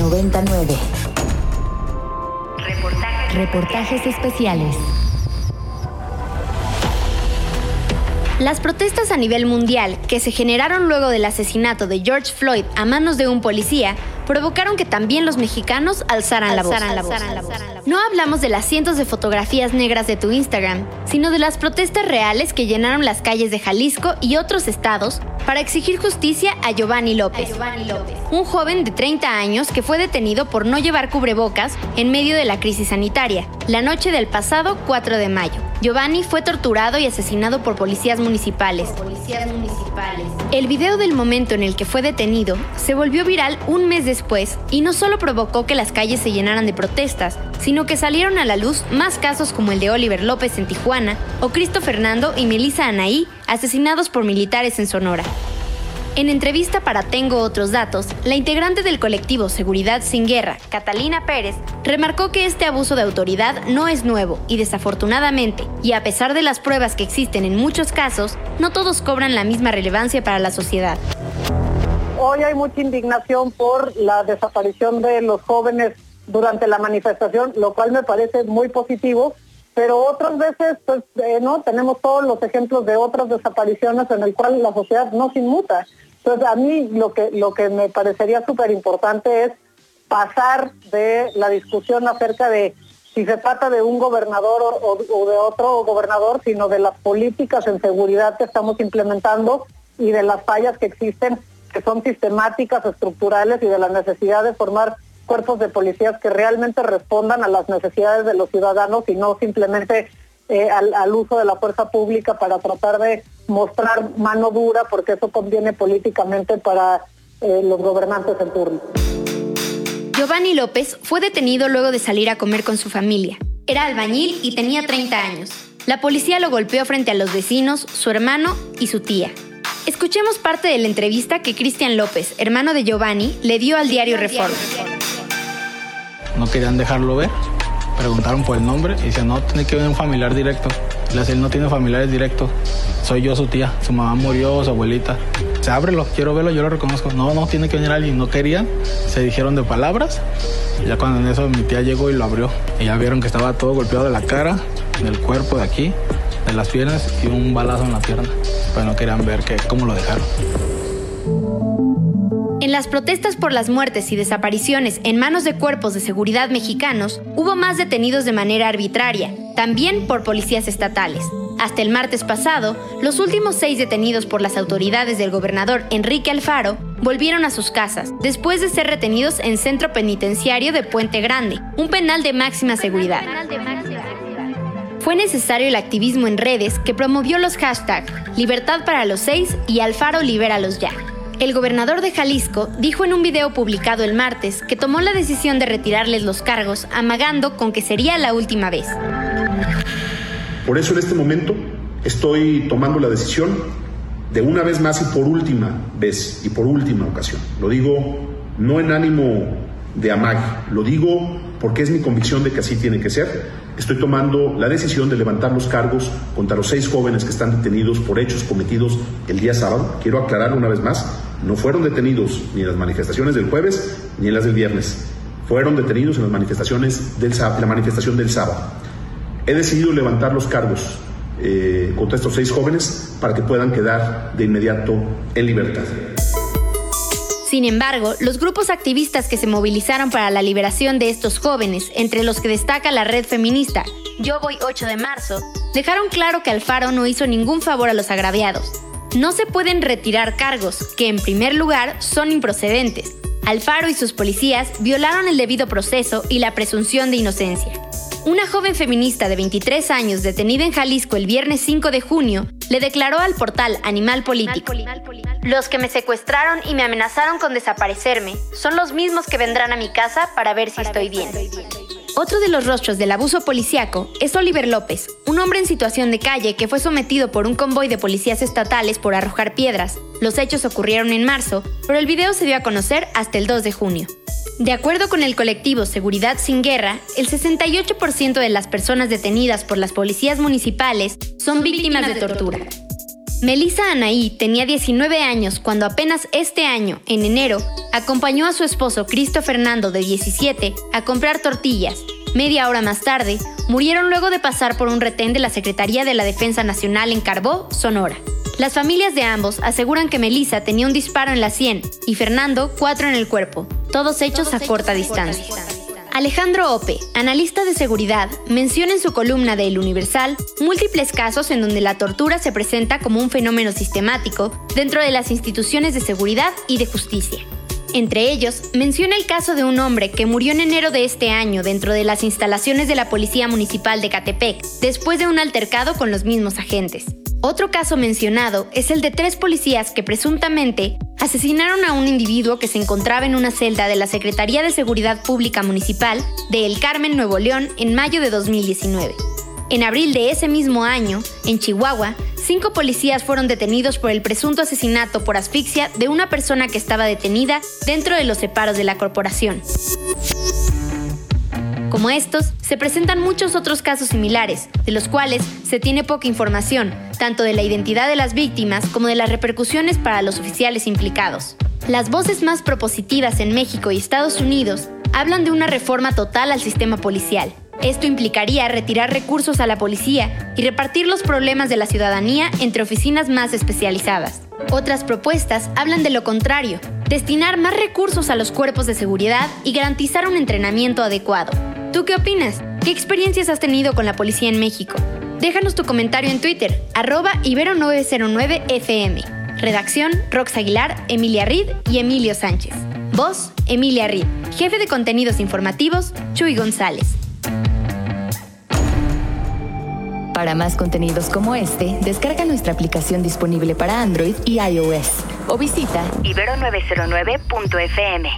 99. Reportajes, especiales. Las protestas a nivel mundial que se generaron luego del asesinato de George Floyd a manos de un policía provocaron que también los mexicanos alzaran, la, voz. No hablamos de las cientos de fotografías negras de tu Instagram, sino de las protestas reales que llenaron las calles de Jalisco y otros estados para exigir justicia a Giovanni López, un joven de 30 años que fue detenido por no llevar cubrebocas en medio de la crisis sanitaria, la noche del pasado 4 de mayo. Giovanni fue torturado y asesinado por policías municipales. El video del momento en el que fue detenido se volvió viral un mes después y no solo provocó que las calles se llenaran de protestas, sino que salieron a la luz más casos como el de Oliver López en Tijuana o Cristo Fernando y Melissa Anaí asesinados por militares en Sonora. En entrevista para Tengo otros datos, la integrante del colectivo Seguridad sin Guerra, Catalina Pérez, remarcó que este abuso de autoridad no es nuevo y desafortunadamente, y a pesar de las pruebas que existen en muchos casos, no todos cobran la misma relevancia para la sociedad. Hoy hay mucha indignación por la desaparición de los jóvenes durante la manifestación, lo cual me parece muy positivo, pero otras veces pues eh, no tenemos todos los ejemplos de otras desapariciones en el cual la sociedad no se inmuta. Entonces a mí lo que lo que me parecería súper importante es pasar de la discusión acerca de si se trata de un gobernador o, de otro gobernador, sino de las políticas en seguridad que estamos implementando y de las fallas que existen, que son sistemáticas, estructurales y de la necesidad de formar cuerpos de policías que realmente respondan a las necesidades de los ciudadanos y no simplemente eh, al, uso de la fuerza pública para tratar de mostrar mano dura, porque eso conviene políticamente para eh, los gobernantes en turno. Giovanni López fue detenido luego de salir a comer con su familia. Era albañil y tenía 30 años. La policía lo golpeó frente a los vecinos, su hermano y su tía. Escuchemos parte de la entrevista que Cristian López, hermano de Giovanni, le dio al diario Reforma no querían dejarlo ver. Preguntaron por el nombre y dice, no, tiene que venir un familiar directo. Dice, él no tiene familiares directos. Soy yo su tía. Su mamá murió, su abuelita. Se ábrelo, quiero verlo, yo lo reconozco. No, no, tiene que venir alguien. No querían. Se dijeron de palabras. Ya cuando en eso mi tía llegó y lo abrió. Y ya vieron que estaba todo golpeado de la cara, del cuerpo de aquí, de las piernas y un balazo en la pierna. Pero no querían ver que, cómo lo dejaron. En las protestas por las muertes y desapariciones en manos de cuerpos de seguridad mexicanos, hubo más detenidos de manera arbitraria, también por policías estatales. Hasta el martes pasado, los últimos seis detenidos por las autoridades del gobernador Enrique Alfaro volvieron a sus casas, después de ser retenidos en centro penitenciario de Puente Grande, un penal de máxima seguridad. Fue necesario el activismo en redes que promovió los hashtags Libertad para los seis y Alfaro libéralos ya. El gobernador de Jalisco dijo en un video publicado el martes que tomó la decisión de retirarles los cargos, amagando con que sería la última vez. Por eso en este momento estoy tomando la decisión de una vez más y por última vez y por última ocasión. Lo digo no en ánimo de amague, lo digo porque es mi convicción de que así tiene que ser. Estoy tomando la decisión de levantar los cargos contra los seis jóvenes que están detenidos por hechos cometidos el día sábado. Quiero aclarar una vez más, no fueron detenidos ni en las manifestaciones del jueves ni en las del viernes. Fueron detenidos en las manifestaciones del, la manifestación del sábado. He decidido levantar los cargos eh, contra estos seis jóvenes para que puedan quedar de inmediato en libertad. Sin embargo, los grupos activistas que se movilizaron para la liberación de estos jóvenes, entre los que destaca la red feminista Yo Voy 8 de marzo, dejaron claro que Alfaro no hizo ningún favor a los agraviados no se pueden retirar cargos, que en primer lugar son improcedentes. Alfaro y sus policías violaron el debido proceso y la presunción de inocencia. Una joven feminista de 23 años detenida en Jalisco el viernes 5 de junio le declaró al portal Animal Político, los que me secuestraron y me amenazaron con desaparecerme son los mismos que vendrán a mi casa para ver si estoy bien. Otro de los rostros del abuso policiaco es Oliver López, un hombre en situación de calle que fue sometido por un convoy de policías estatales por arrojar piedras. Los hechos ocurrieron en marzo, pero el video se dio a conocer hasta el 2 de junio. De acuerdo con el colectivo Seguridad sin Guerra, el 68% de las personas detenidas por las policías municipales son víctimas de tortura. Melissa Anaí tenía 19 años cuando apenas este año, en enero, acompañó a su esposo Cristo Fernando de 17 a comprar tortillas. Media hora más tarde, murieron luego de pasar por un retén de la Secretaría de la Defensa Nacional en Carbó, Sonora. Las familias de ambos aseguran que Melissa tenía un disparo en la sien y Fernando cuatro en el cuerpo, todos hechos a corta distancia. Alejandro Ope, analista de seguridad, menciona en su columna de El Universal múltiples casos en donde la tortura se presenta como un fenómeno sistemático dentro de las instituciones de seguridad y de justicia. Entre ellos, menciona el caso de un hombre que murió en enero de este año dentro de las instalaciones de la Policía Municipal de Catepec, después de un altercado con los mismos agentes. Otro caso mencionado es el de tres policías que presuntamente asesinaron a un individuo que se encontraba en una celda de la Secretaría de Seguridad Pública Municipal de El Carmen, Nuevo León, en mayo de 2019. En abril de ese mismo año, en Chihuahua, cinco policías fueron detenidos por el presunto asesinato por asfixia de una persona que estaba detenida dentro de los separos de la corporación. Como estos, se presentan muchos otros casos similares, de los cuales se tiene poca información, tanto de la identidad de las víctimas como de las repercusiones para los oficiales implicados. Las voces más propositivas en México y Estados Unidos hablan de una reforma total al sistema policial. Esto implicaría retirar recursos a la policía y repartir los problemas de la ciudadanía entre oficinas más especializadas. Otras propuestas hablan de lo contrario, destinar más recursos a los cuerpos de seguridad y garantizar un entrenamiento adecuado. ¿Tú qué opinas? ¿Qué experiencias has tenido con la policía en México? Déjanos tu comentario en Twitter, arroba ibero909fm. Redacción, Rox Aguilar, Emilia Rid y Emilio Sánchez. Voz, Emilia Rid. Jefe de contenidos informativos, Chuy González. Para más contenidos como este, descarga nuestra aplicación disponible para Android y iOS o visita ibero909.fm.